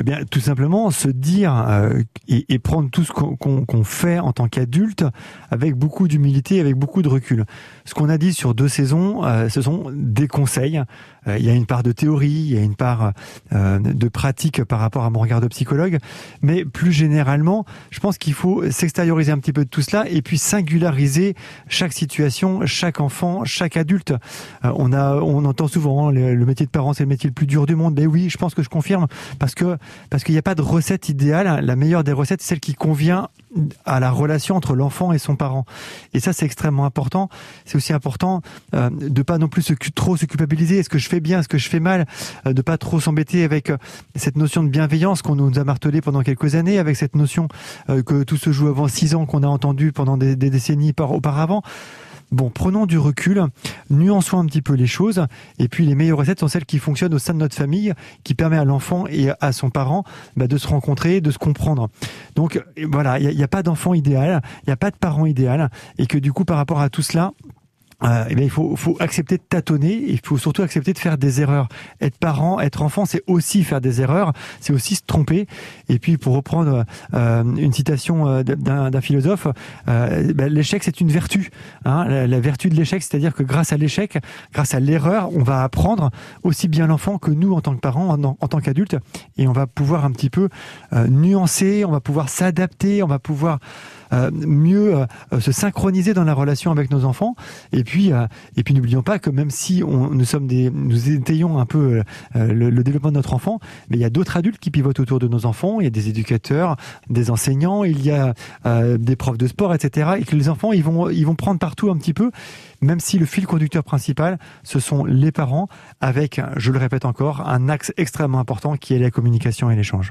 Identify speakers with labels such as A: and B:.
A: Eh bien, tout simplement se dire euh, et, prendre tout ce qu'on fait en tant qu'adulte avec beaucoup d'humilité, avec beaucoup de recul. Ce qu'on a dit sur deux saisons, euh, ce sont des conseils. Euh, il y a une part de théorie, il y a une part de pratique par rapport à mon regard de psychologue, mais plus généralement, je pense qu'il faut s'extérioriser un petit peu de tout cela et puis singulariser chaque situation, chaque enfant, chaque adulte. on a, on entend souvent hein, le, le métier de parent, c'est le métier le plus dur du monde. Mais oui, je pense que je confirme parce que parce qu'il n'y a pas de recette idéale. La meilleure des recettes, c'est celle qui convient à la relation entre l'enfant et son parent. Et ça, c'est extrêmement important. C'est aussi important euh, de pas non plus trop se culpabiliser. Est-ce que je fais bien, est-ce que je fais mal, euh, de pas trop s'embêter avec euh, cette notion de bienveillance qu'on nous a martelé pendant quelques années, avec cette notion euh, que tout se joue avant six ans qu'on a entendu pendant des, décennies par, auparavant. Bon, prenons du recul, nuançons un petit peu les choses, et puis les meilleures recettes sont celles qui fonctionnent au sein de notre famille, qui permet à l'enfant et à son parent bah, de se rencontrer, de se comprendre. Donc voilà, il n'y a, a, pas d'enfant idéal, il n'y a pas de parent idéal, et que du coup, par rapport à tout cela, euh, eh bien, il faut, faut, accepter de tâtonner. Il faut surtout accepter de faire des erreurs. Être parent, être enfant, c'est aussi faire des erreurs. C'est aussi se tromper. Et puis, pour reprendre euh, une citation euh, d'un philosophe, euh, ben, l'échec c'est une vertu. Hein la, vertu de l'échec, c'est-à-dire que grâce à l'échec, grâce à l'erreur, on va apprendre aussi bien l'enfant que nous en tant que parents, en, tant qu'adultes, et on va pouvoir un petit peu euh, nuancer. On va pouvoir s'adapter. On va pouvoir euh, mieux se synchroniser dans la relation avec nos enfants. Euh, et puis n'oublions pas que même si nous sommes nous étayons un peu le, le, développement de notre enfant, mais il y a d'autres adultes qui pivotent autour de nos enfants. Il y a des éducateurs, des enseignants, il y a des profs de sport, etc. Et que les enfants, ils vont, ils vont prendre partout un petit peu même si le fil conducteur principal, ce sont les parents, avec, je le répète encore, un axe extrêmement important qui est la communication et l'échange.